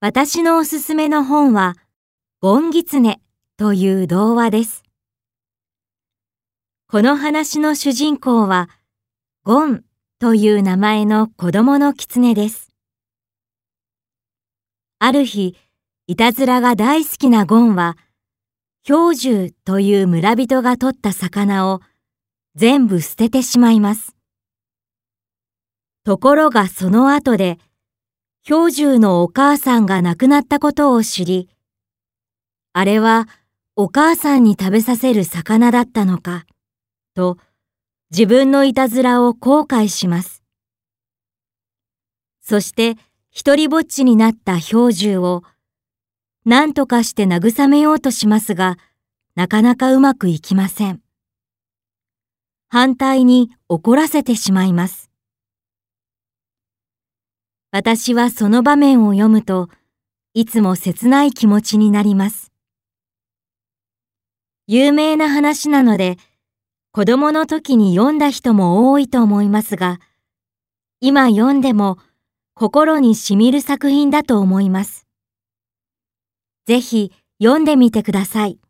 私のおすすめの本は、ゴンギツネという童話です。この話の主人公は、ゴンという名前の子供の狐です。ある日、いたずらが大好きなゴンは、氷獣という村人が取った魚を全部捨ててしまいます。ところがその後で、氷獣のお母さんが亡くなったことを知り、あれはお母さんに食べさせる魚だったのか、と自分のいたずらを後悔します。そして一りぼっちになった氷獣を何とかして慰めようとしますが、なかなかうまくいきません。反対に怒らせてしまいます。私はその場面を読むと、いつも切ない気持ちになります。有名な話なので、子供の時に読んだ人も多いと思いますが、今読んでも心にしみる作品だと思います。ぜひ読んでみてください。